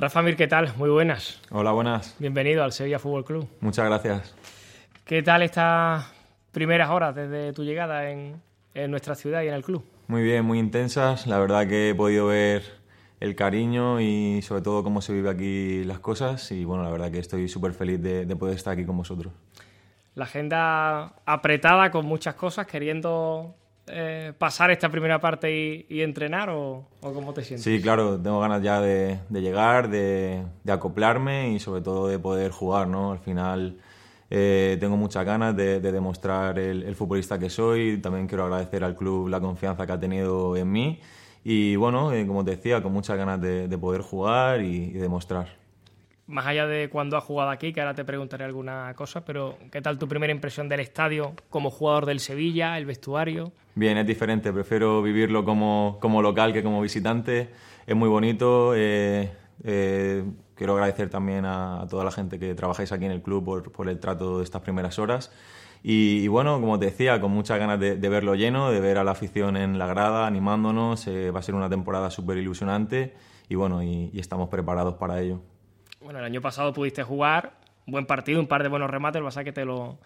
Rafa Mir, ¿qué tal? Muy buenas. Hola, buenas. Bienvenido al Sevilla Fútbol Club. Muchas gracias. ¿Qué tal estas primeras horas desde tu llegada en, nuestra ciudad y en el club? Muy bien, muy intensas. La verdad que he podido ver el cariño y sobre todo cómo se vive aquí las cosas y bueno, la verdad que estoy súper feliz de, poder estar aquí con vosotros. La agenda apretada con muchas cosas, queriendo eh, pasar esta primera parte y, entrenar o, cómo te sientes? Sí, claro, tengo ganas ya de, llegar, de, acoplarme y sobre todo de poder jugar, ¿no? Al final eh, tengo muchas ganas de, demostrar el, futbolista que soy, también quiero agradecer al club la confianza que ha tenido en mí y bueno, eh, como te decía, con muchas ganas de, poder jugar y demostrar más allá de cuando has jugado aquí, que ahora te preguntaré alguna cosa, pero ¿qué tal tu primera impresión del estadio como jugador del Sevilla, el vestuario? Bien, es diferente, prefiero vivirlo como, como local que como visitante, es muy bonito. Eh, eh, quiero agradecer también a, toda la gente que trabajáis aquí en el club por, por el trato de estas primeras horas. Y, bueno, como te decía, con muchas ganas de, verlo lleno, de ver a la afición en la grada, animándonos. Eh, va a ser una temporada súper ilusionante y bueno, y estamos preparados para ello. Bueno, el año pasado pudiste jugar, un buen partido, un par de buenos remates, lo que pasa que te lo,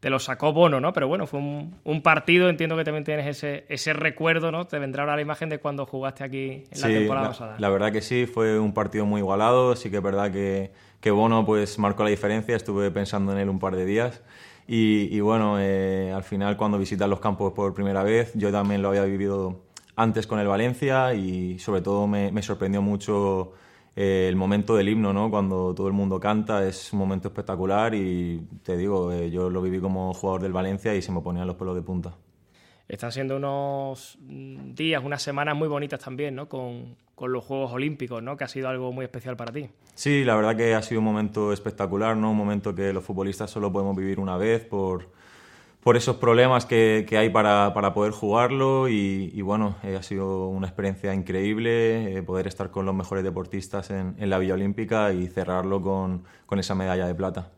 te lo sacó Bono, ¿no? Pero bueno, fue un, partido, entiendo que también tienes ese, ese recuerdo, ¿no? Te vendrá ahora la imagen de cuando jugaste aquí en la temporada pasada. La verdad que sí, fue un partido muy igualado, sí que es verdad que, que Bono pues marcó la diferencia, estuve pensando en él un par de días. Y, bueno, eh, al final cuando visitas los campos por primera vez, yo también lo había vivido antes con el Valencia y sobre todo me, me sorprendió mucho eh, el momento del himno, ¿no? Cuando todo el mundo canta, es un momento espectacular y te digo, eh, yo lo viví como jugador del Valencia y se me ponían los pelos de punta. Están siendo unos días, unas semanas muy bonitas también, ¿no? Con, con, los Juegos Olímpicos, ¿no? Que ha sido algo muy especial para ti. Sí, la verdad que ha sido un momento espectacular, ¿no? Un momento que los futbolistas solo podemos vivir una vez por por esos problemas que, que hay para, para, poder jugarlo y, bueno, eh, ha sido una experiencia increíble eh, poder estar con los mejores deportistas en, en la Villa Olímpica y cerrarlo con, con, esa medalla de plata.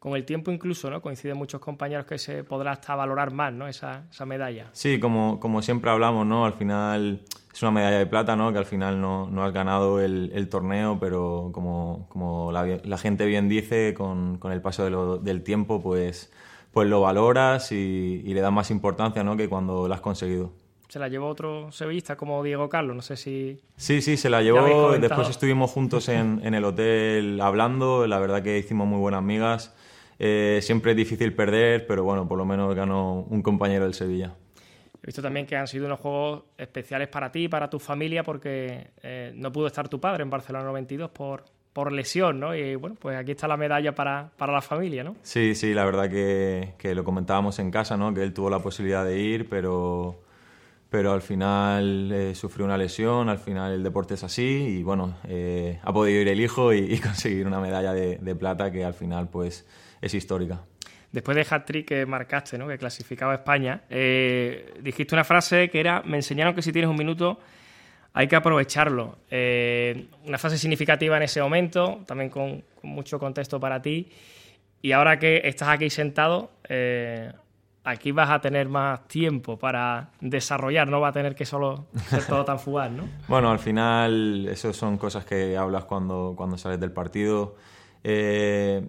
Con el tiempo incluso, ¿no? Coinciden muchos compañeros que se podrá hasta valorar más, ¿no? Esa, esa medalla. Sí, como, como siempre hablamos, ¿no? Al final es una medalla de plata, ¿no? Que al final no, no has ganado el, el, torneo, pero como, como la, la, gente bien dice, con, con el paso del tiempo, pues pues lo valoras y, le das más importancia ¿no? que cuando la has conseguido. ¿Se la llevó otro sevillista como Diego Carlos? No sé si... Sí, sí, se la llevó. Después estuvimos juntos en, el hotel hablando. La verdad que hicimos muy buenas amigas. Eh, siempre es difícil perder, pero bueno, por lo menos ganó un compañero del Sevilla. He visto también que han sido unos juegos especiales para ti y para tu familia porque eh, no pudo estar tu padre en Barcelona 92 por, por lesión, ¿no? Y bueno, pues aquí está la medalla para, para la familia, ¿no? Sí, sí, la verdad que, que, lo comentábamos en casa, ¿no? Que él tuvo la posibilidad de ir, pero, pero al final eh, sufrió una lesión, al final el deporte es así y bueno, eh, ha podido ir el hijo y, conseguir una medalla de, de, plata que al final pues es histórica. Después de hat-trick que marcaste, ¿no? que clasificaba a España, eh, dijiste una frase que era, me enseñaron que si tienes un minuto hay que aprovecharlo. Eh, una fase significativa en ese momento, también con, mucho contexto para ti. Y ahora que estás aquí sentado, eh, aquí vas a tener más tiempo para desarrollar, no va a tener que solo ser todo tan fugaz, ¿no? bueno, al final, eso son cosas que hablas cuando, cuando sales del partido. Eh,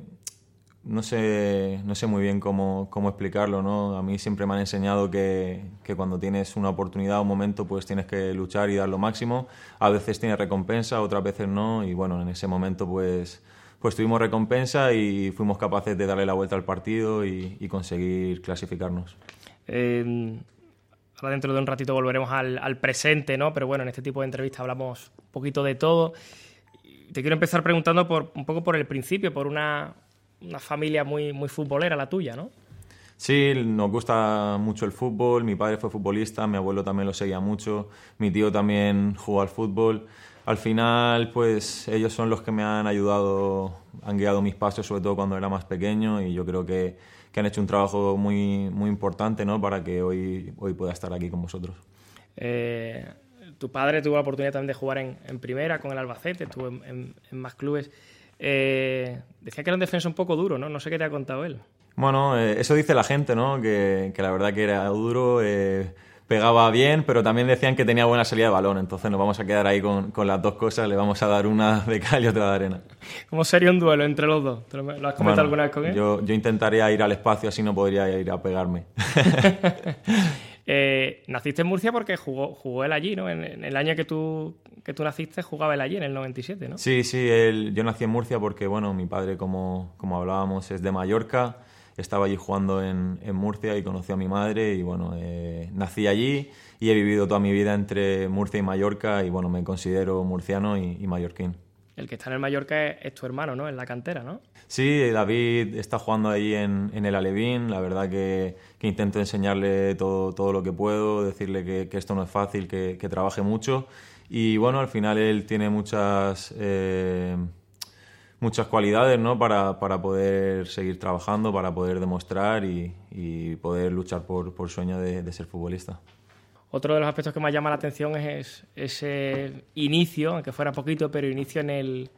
no sé, no sé muy bien cómo, cómo, explicarlo, ¿no? A mí siempre me han enseñado que, que, cuando tienes una oportunidad, un momento, pues tienes que luchar y dar lo máximo. A veces tiene recompensa, otras veces no, y bueno, en ese momento pues, pues tuvimos recompensa y fuimos capaces de darle la vuelta al partido y, conseguir clasificarnos. Eh, ahora dentro de un ratito volveremos al, al, presente, ¿no? Pero bueno, en este tipo de entrevistas hablamos un poquito de todo. Te quiero empezar preguntando por, un poco por el principio, por una una familia muy, muy futbolera la tuya, ¿no? Sí, nos gusta mucho el fútbol. Mi padre fue futbolista, mi abuelo también lo seguía mucho, mi tío también jugó al fútbol. Al final, pues ellos son los que me han ayudado, han guiado mis pasos, sobre todo cuando era más pequeño, y yo creo que, que han hecho un trabajo muy, muy importante ¿no? para que hoy, hoy pueda estar aquí con vosotros. Eh, tu padre tuvo la oportunidad también de jugar en, en primera con el Albacete, estuvo en, en más clubes. Eh, decía que era un defensa un poco duro, ¿no? No sé qué te ha contado él. Bueno, eh, eso dice la gente, ¿no? Que, la verdad que era duro, eh, pegaba bien, pero también decían que tenía buena salida de balón. Entonces nos vamos a quedar ahí con, las dos cosas, le vamos a dar una de cal y otra de arena. ¿Cómo sería un duelo entre los dos? ¿Lo has comentado alguna vez con él? Yo, yo intentaría ir al espacio, así no podría ir a pegarme. Eh, naciste en Murcia porque jugó, jugó él allí, ¿no? En, el año que tú, que tú naciste jugaba él allí, en el 97, ¿no? Sí, sí, él, yo nací en Murcia porque, bueno, mi padre, como, como hablábamos, es de Mallorca estaba allí jugando en, Murcia y conocí a mi madre y bueno, eh, nací allí y he vivido toda mi vida entre Murcia y Mallorca y bueno, me considero murciano y, mallorquín. El que está en el Mallorca es, tu hermano, ¿no? En la cantera, ¿no? Sí, David está jugando ahí en, el Alevín. La verdad que, intento enseñarle todo, todo lo que puedo, decirle que, esto no es fácil, que, trabaje mucho. Y bueno, al final él tiene muchas... Eh, muchas cualidades ¿no? para, para, poder seguir trabajando, para poder demostrar y, poder luchar por, por sueño de, de, ser futbolista. Otro de los aspectos que más llama la atención es ese inicio, aunque fuera poquito, pero inicio en el,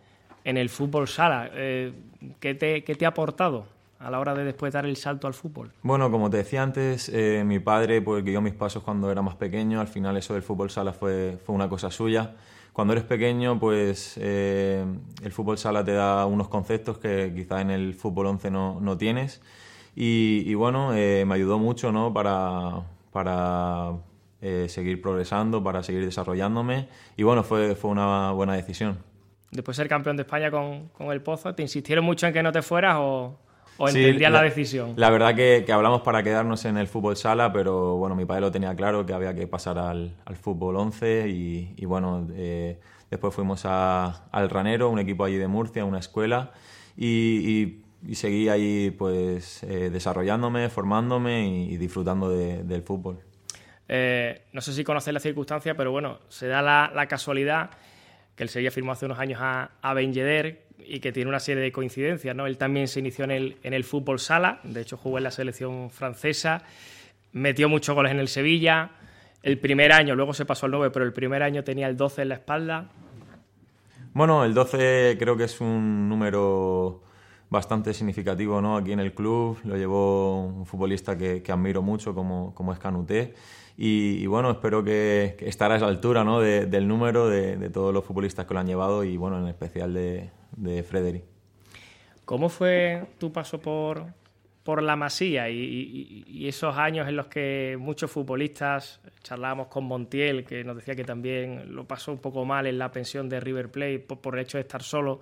en el fútbol sala. Eh, ¿qué, te, ¿qué, te, ha aportado a la hora de después dar el salto al fútbol? Bueno, como te decía antes, eh, mi padre pues, guió mis pasos cuando era más pequeño. Al final eso del fútbol sala fue, fue una cosa suya cuando eres pequeño, pues eh, el fútbol sala te da unos conceptos que quizá en el fútbol 11 no, no tienes. Y, bueno, eh, me ayudó mucho ¿no? para, para eh, seguir progresando, para seguir desarrollándome. Y bueno, fue, fue una buena decisión. Después de ser campeón de España con, con el Pozo, ¿te insistieron mucho en que no te fueras o...? ¿O entendías la, decisión? La verdad que, que, hablamos para quedarnos en el fútbol sala, pero bueno, mi padre lo tenía claro que había que pasar al, al fútbol 11 y, y bueno, eh, después fuimos a, al Ranero, un equipo allí de Murcia, una escuela, y, y, seguí ahí pues eh, desarrollándome, formándome y, disfrutando del fútbol. Eh, no sé si conocéis la circunstancia, pero bueno, se da la, la casualidad que el Sevilla firmó hace unos años a, a Ben Yedder, y que tiene una serie de coincidencias. ¿no? Él también se inició en el, en el fútbol sala, de hecho jugó en la selección francesa, metió muchos goles en el Sevilla. El primer año, luego se pasó al 9, pero el primer año tenía el 12 en la espalda. Bueno, el 12 creo que es un número bastante significativo ¿no? aquí en el club. Lo llevó un futbolista que, que admiro mucho como, como es Canuté. Y, bueno, espero que, que estará a esa altura ¿no? del número de, de, todos los futbolistas que lo han llevado y bueno, en especial de, de Frederick. ¿Cómo fue tu paso por, por la Masía y, esos años en los que muchos futbolistas, charlábamos con Montiel, que nos decía que también lo pasó un poco mal en la pensión de River Plate por, el hecho de estar solo,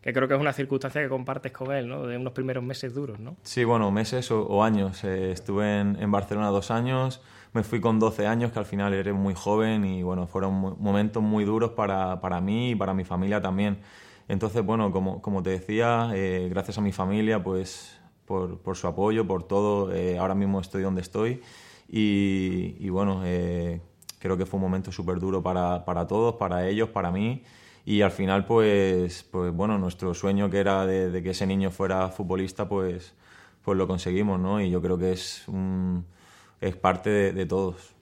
que creo que es una circunstancia que compartes con él, ¿no? De unos primeros meses duros, ¿no? Sí, bueno, meses o, años. Eh, estuve en, en, Barcelona dos años, me fui con 12 años, que al final era muy joven y bueno, fueron momentos muy duros para, para mí y para mi familia también. Entonces, bueno, como, como te decía, eh, gracias a mi familia, pues por, por su apoyo, por todo, eh, ahora mismo estoy donde estoy y, y bueno, eh, creo que fue un momento súper duro para, para, todos, para ellos, para mí y al final, pues, pues bueno, nuestro sueño que era de, que ese niño fuera futbolista, pues, pues lo conseguimos, ¿no? Y yo creo que es, un, es parte de, de todos.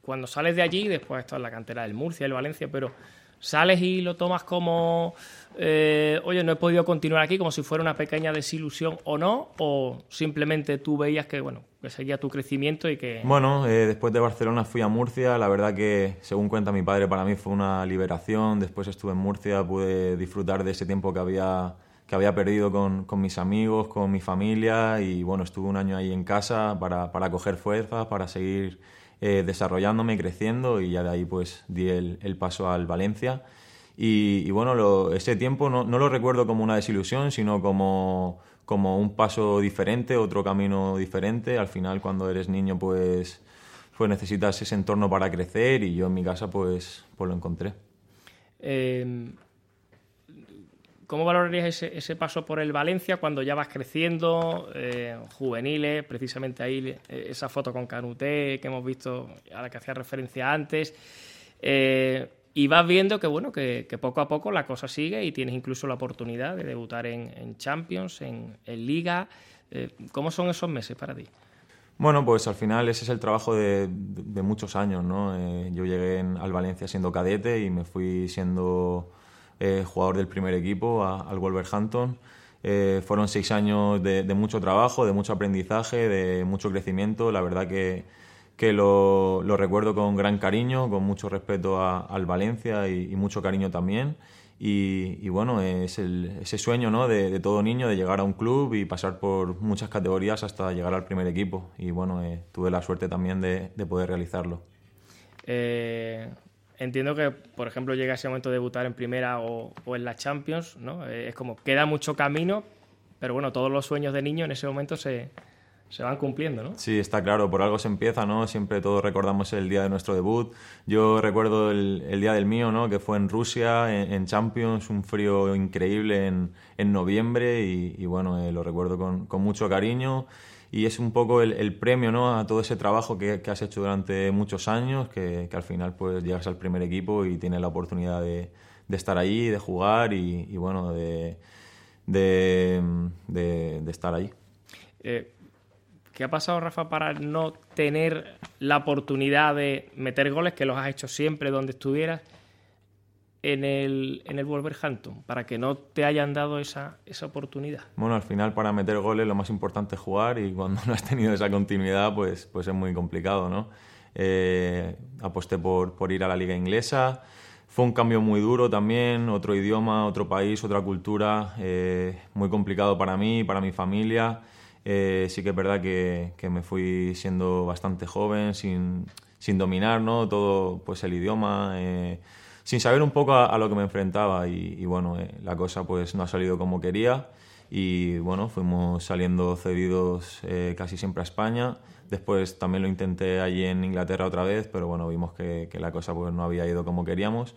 Cuando sales de allí, después esto es la cantera del Murcia, el Valencia, pero sales y lo tomas como, eh, oye, no he podido continuar aquí, como si fuera una pequeña desilusión o no, o simplemente tú veías que, bueno, que seguía tu crecimiento y que... Bueno, eh, después de Barcelona fui a Murcia, la verdad que, según cuenta mi padre, para mí fue una liberación, después estuve en Murcia, pude disfrutar de ese tiempo que había que había perdido con, con mis amigos, con mi familia. Y bueno, estuve un año ahí en casa para, para coger fuerzas, para seguir eh, desarrollándome, creciendo y ya de ahí pues di el, el paso al Valencia. Y, bueno, ese tiempo no, no, lo recuerdo como una desilusión, sino como, como un paso diferente, otro camino diferente. Al final cuando eres niño pues, pues necesitas ese entorno para crecer y yo en mi casa pues, pues lo encontré. Eh, ¿Cómo valorarías ese, paso por el Valencia cuando ya vas creciendo, eh, juveniles, precisamente ahí eh, esa foto con Canuté que hemos visto, a la que hacía referencia antes, eh, y vas viendo que bueno que, poco a poco la cosa sigue y tienes incluso la oportunidad de debutar en, Champions, en, Liga. ¿Cómo son esos meses para ti? Bueno, pues al final ese es el trabajo de, muchos años, ¿no? yo llegué al Valencia siendo cadete y me fui siendo eh, jugador del primer equipo, al Wolverhampton. Eh, fueron seis años de, mucho trabajo, de mucho aprendizaje, de mucho crecimiento. La verdad que, que lo, recuerdo con gran cariño, con mucho respeto al Valencia y, mucho cariño también. Y, bueno, es ese sueño ¿no? de, todo niño de llegar a un club y pasar por muchas categorías hasta llegar al primer equipo. Y bueno, eh, tuve la suerte también de, poder realizarlo. Eh, entiendo que, por ejemplo, llega ese momento de debutar en primera o, en la Champions, ¿no? Eh, es como, queda mucho camino, pero bueno, todos los sueños de niño en ese momento se, se van cumpliendo, ¿no? Sí, está claro, por algo se empieza, ¿no? Siempre todos recordamos el día de nuestro debut. Yo recuerdo el, día del mío, ¿no? Que fue en Rusia, en, Champions, un frío increíble en, en noviembre y, bueno, eh, lo recuerdo con, con, mucho cariño y es un poco el, premio, ¿no? A todo ese trabajo que, que has hecho durante muchos años, que, que, al final pues llegas al primer equipo y tienes la oportunidad de, de estar allí, de jugar y, bueno, de, de, de, estar ahí. Eh ¿Qué ha pasado, Rafa, para no tener la oportunidad de meter goles, que los has hecho siempre donde estuvieras, en el, en el Wolverhampton, para que no te hayan dado esa, esa oportunidad? Bueno, al final para meter goles lo más importante es jugar y cuando no has tenido esa continuidad, pues, pues es muy complicado, ¿no? Eh, aposté por, por ir a la liga inglesa. Fue un cambio muy duro también, otro idioma, otro país, otra cultura, eh, muy complicado para mí, para mi familia. Eh, sí que es verdad que, me fui siendo bastante joven, sin, dominar ¿no? todo pues, el idioma, eh, sin saber un poco a, lo que me enfrentaba y, bueno, eh, la cosa pues no ha salido como quería y bueno, fuimos saliendo cedidos casi siempre a España. Después también lo intenté allí en Inglaterra otra vez, pero bueno, vimos que, la cosa pues no había ido como queríamos.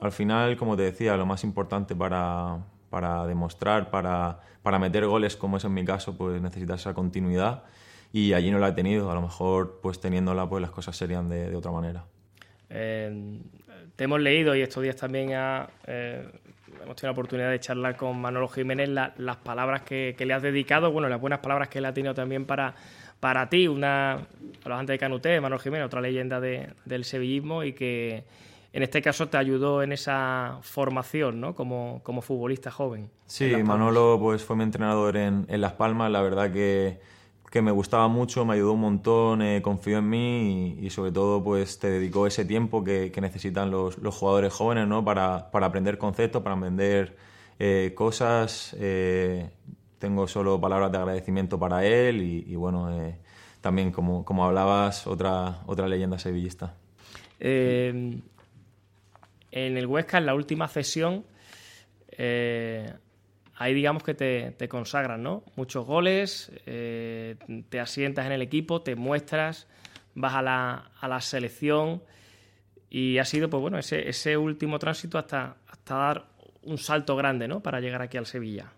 al final, como te decía, lo más importante para, para demostrar, para, para meter goles, como es en mi caso, pues necesitas esa continuidad y allí no la he tenido. A lo mejor, pues teniéndola, pues las cosas serían de, otra manera. Eh, te hemos leído y estos días también eh, hemos tenido la oportunidad de charlar con Manolo Jiménez las palabras que, le has dedicado, bueno, las buenas palabras que él ha tenido también para, para ti. Una, antes de Canuté, Manolo Jiménez, otra leyenda del sevillismo y que en este caso te ayudó en esa formación, ¿no? Como, como futbolista joven. Sí, Manolo pues fue mi entrenador en, en Las Palmas, la verdad que, que, me gustaba mucho, me ayudó un montón, eh, confió en mí y, sobre todo pues te dedicó ese tiempo que, necesitan los, los, jugadores jóvenes, ¿no? Para, para aprender conceptos, para aprender eh, cosas. Eh, tengo solo palabras de agradecimiento para él y, y bueno, también como, como hablabas, otra, otra leyenda sevillista. En el Huesca, en la última cesión, ahí digamos que te, consagran, ¿no? Muchos goles, eh, te asientas en el equipo, te muestras, vas a la, a la selección y ha sido, pues bueno, ese, ese último tránsito hasta, hasta dar un salto grande, ¿no? Para llegar aquí al Sevilla.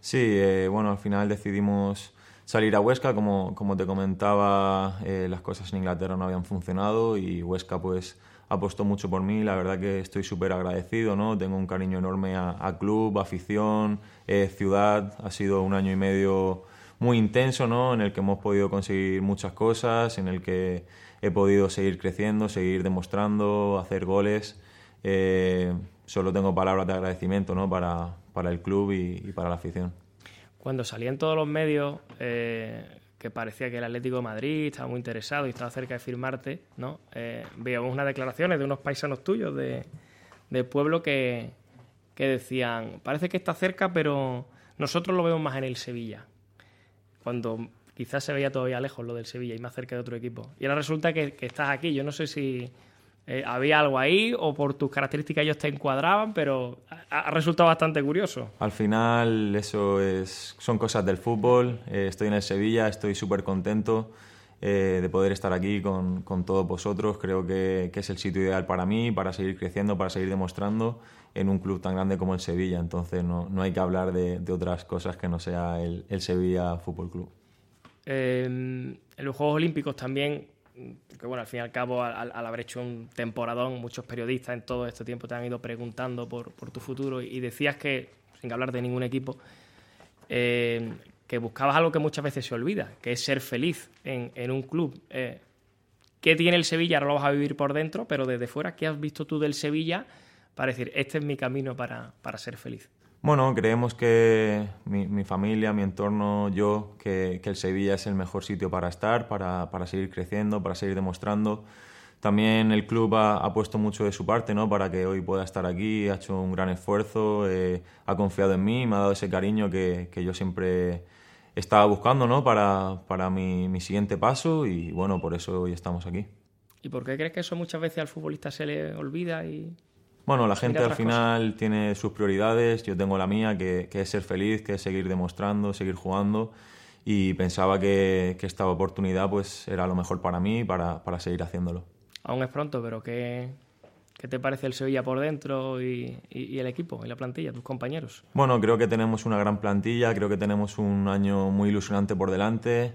Sí, eh, bueno, al final decidimos salir a Huesca, como, como te comentaba, las cosas en Inglaterra no habían funcionado y Huesca pues apostó mucho por mí, la verdad que estoy súper agradecido, ¿no? Tengo un cariño enorme a, club, afición, eh, ciudad, ha sido un año y medio muy intenso, ¿no? En el que hemos podido conseguir muchas cosas, en el que he podido seguir creciendo, seguir demostrando, hacer goles. Eh, solo tengo palabras de agradecimiento, ¿no? Para, para el club y, para la afición. Cuando salí en todos los medios, eh, que parecía que el Atlético de Madrid estaba muy interesado y estaba cerca de firmarte, ¿no? Eh, veíamos unas declaraciones de unos paisanos tuyos de, del pueblo que, que decían, parece que está cerca, pero nosotros lo vemos más en el Sevilla. Cuando quizás se veía todavía lejos lo del Sevilla y más cerca de otro equipo. Y ahora resulta que estás aquí. Yo no sé si eh, había algo ahí o por tus características ellos te encuadraban, pero ha, resultado bastante curioso. Al final eso es, son cosas del fútbol. Eh, estoy en el Sevilla, estoy súper contento eh, de poder estar aquí con, con todos vosotros. Creo que, que, es el sitio ideal para mí, para seguir creciendo, para seguir demostrando en un club tan grande como el Sevilla. Entonces no, no hay que hablar de, de, otras cosas que no sea el, el Sevilla Fútbol Club. en los Juegos Olímpicos también que bueno, al fin y al cabo, al, haber hecho un temporadón, muchos periodistas en todo este tiempo te han ido preguntando por, tu futuro y decías que, sin hablar de ningún equipo, eh, que buscabas algo que muchas veces se olvida, que es ser feliz en, un club. Eh, ¿Qué tiene el Sevilla? Ahora lo vas a vivir por dentro, pero desde fuera, ¿qué has visto tú del Sevilla para decir, este es mi camino para, para ser feliz? Bueno, creemos que mi, familia, mi entorno, yo, que, el Sevilla es el mejor sitio para estar, para, para seguir creciendo, para seguir demostrando. También el club ha, puesto mucho de su parte ¿no? para que hoy pueda estar aquí, ha hecho un gran esfuerzo, eh, ha confiado en mí, me ha dado ese cariño que, que yo siempre estaba buscando ¿no? para, para mi, mi, siguiente paso y bueno, por eso hoy estamos aquí. ¿Y por qué crees que eso muchas veces al futbolista se le olvida y bueno, la gente al final tiene sus prioridades, yo tengo la mía, que, es ser feliz, que es seguir demostrando, seguir jugando y pensaba que, esta oportunidad pues era lo mejor para mí para, para seguir haciéndolo. Aún es pronto, pero ¿qué, ¿qué te parece el Sevilla por dentro y, el equipo y la plantilla, tus compañeros? Bueno, creo que tenemos una gran plantilla, creo que tenemos un año muy ilusionante por delante.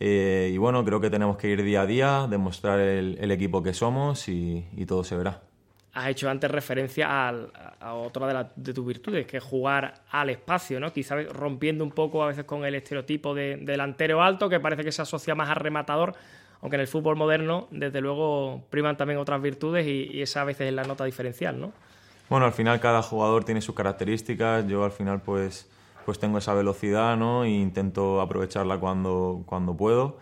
Eh, y bueno, creo que tenemos que ir día a día, demostrar el, equipo que somos y todo se verá has hecho antes referencia a otra de, tus virtudes, que es jugar al espacio, ¿no? Quizás rompiendo un poco a veces con el estereotipo de, delantero alto, que parece que se asocia más al rematador, aunque en el fútbol moderno, desde luego, priman también otras virtudes y, esa a veces es la nota diferencial, ¿no? Bueno, al final cada jugador tiene sus características, yo al final pues, pues tengo esa velocidad, ¿no? E intento aprovecharla cuando, cuando puedo.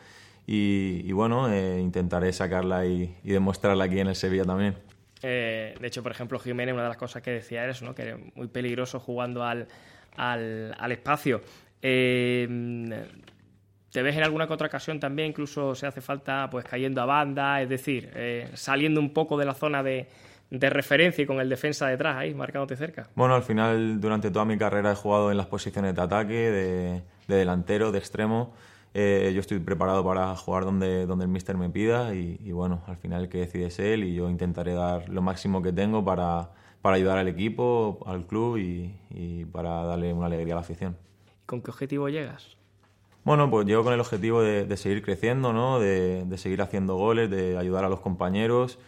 Y, bueno, eh, intentaré sacarla y demostrarla aquí en el Sevilla también. Eh, de hecho, por ejemplo, Jiménez, una de las cosas que decía era eso, ¿no? que era muy peligroso jugando al, al, espacio. Eh, ¿Te ves en alguna otra ocasión también, incluso se hace falta, pues cayendo a banda, es decir, eh, saliendo un poco de la zona de, de, referencia y con el defensa detrás ahí, marcándote cerca? Bueno, al final, durante toda mi carrera he jugado en las posiciones de ataque, de delantero, de extremo. Eh, yo estoy preparado para jugar donde, donde el míster me pida y, bueno, al final el que decide es él y yo intentaré dar lo máximo que tengo para, para ayudar al equipo, al club y, y, para darle una alegría a la afición. ¿Con qué objetivo llegas? Bueno, pues llego con el objetivo de, de seguir creciendo, ¿no? de, de, seguir haciendo goles, de ayudar a los compañeros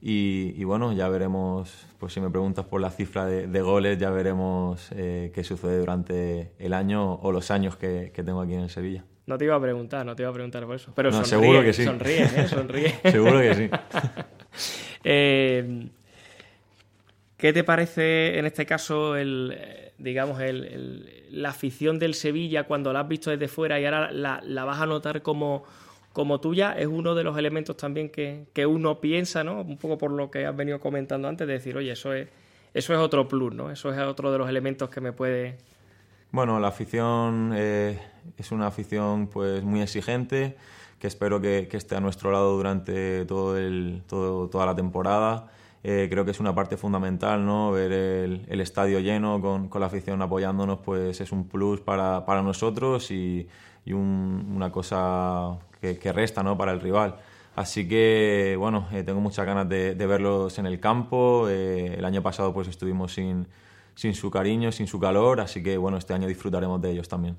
y, y, bueno, ya veremos, pues si me preguntas por la cifra de, de goles, ya veremos eh, qué sucede durante el año o los años que, que tengo aquí en Sevilla. No te iba a preguntar, no te iba a preguntar por eso. Pero sonríe, seguro que sí. Sonríe, ¿eh? Sonríe. seguro que sí. Eh, ¿Qué te parece en este caso el, digamos, el, la afición del Sevilla cuando la has visto desde fuera y ahora la, la, vas a notar como, como tuya? Es uno de los elementos también que, que, uno piensa, ¿no? Un poco por lo que has venido comentando antes, de decir, oye, eso es, eso es otro plus, ¿no? Eso es otro de los elementos que me puede bueno, la afición eh, es una afición pues muy exigente, que espero que, esté a nuestro lado durante toda la temporada. Eh, creo que es una parte fundamental, ¿no? Ver el, estadio lleno con, la afición apoyándonos, pues es un plus para, nosotros y, una cosa que, que, resta, ¿no? Para el rival. Así que, bueno, eh, tengo muchas ganas de, de, verlos en el campo. el año pasado, pues estuvimos sin sin su cariño, sin su calor, así que bueno, este año disfrutaremos de ellos también.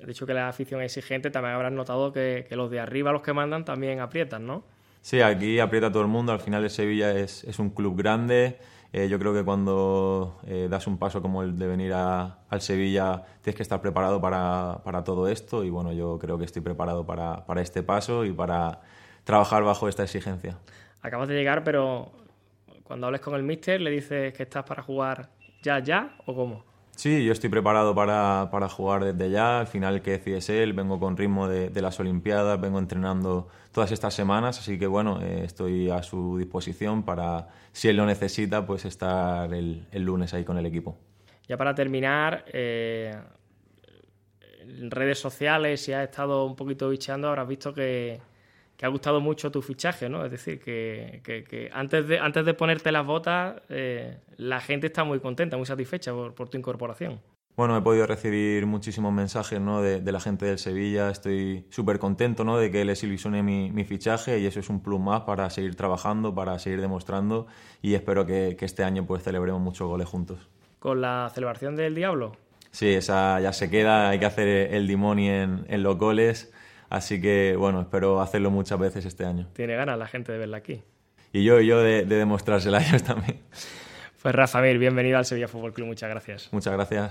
He dicho que la afición es exigente, también habrán notado que, los de arriba, los que mandan, también aprietan, ¿no? Sí, aquí aprieta todo el mundo, al final el Sevilla es, es un club grande, eh, yo creo que cuando eh, das un paso como el de venir a, al Sevilla tienes que estar preparado para, para, todo esto y bueno, yo creo que estoy preparado para, para este paso y para trabajar bajo esta exigencia. Acabas de llegar, pero cuando hables con el míster le dices que estás para jugar ya, ya o cómo? Sí, yo estoy preparado para, para, jugar desde ya. Al final, que decide es él. Vengo con ritmo de, de, las Olimpiadas, vengo entrenando todas estas semanas. Así que, bueno, eh, estoy a su disposición para, si él lo necesita, pues estar el, el lunes ahí con el equipo. Ya para terminar, eh, en redes sociales, si has estado un poquito bicheando, habrás visto que, que ha gustado mucho tu fichaje, ¿no? Es decir, que, antes, de, antes de ponerte las botas, eh, la gente está muy contenta, muy satisfecha por, tu incorporación. Bueno, he podido recibir muchísimos mensajes ¿no? de, la gente del Sevilla. Estoy súper contento ¿no? de que les ilusione mi, mi, fichaje y eso es un plus más para seguir trabajando, para seguir demostrando y espero que, este año pues celebremos muchos goles juntos. ¿Con la celebración del Diablo? Sí, esa ya se queda. Hay que hacer el dimoni en, en los goles Así que, bueno, espero hacerlo muchas veces este año. Tiene ganas la gente de verla aquí. Y yo, y yo de, de demostrársela a ellos también. Pues Rafa Mir, bienvenido al Sevilla Fútbol Club. Muchas gracias. Muchas gracias.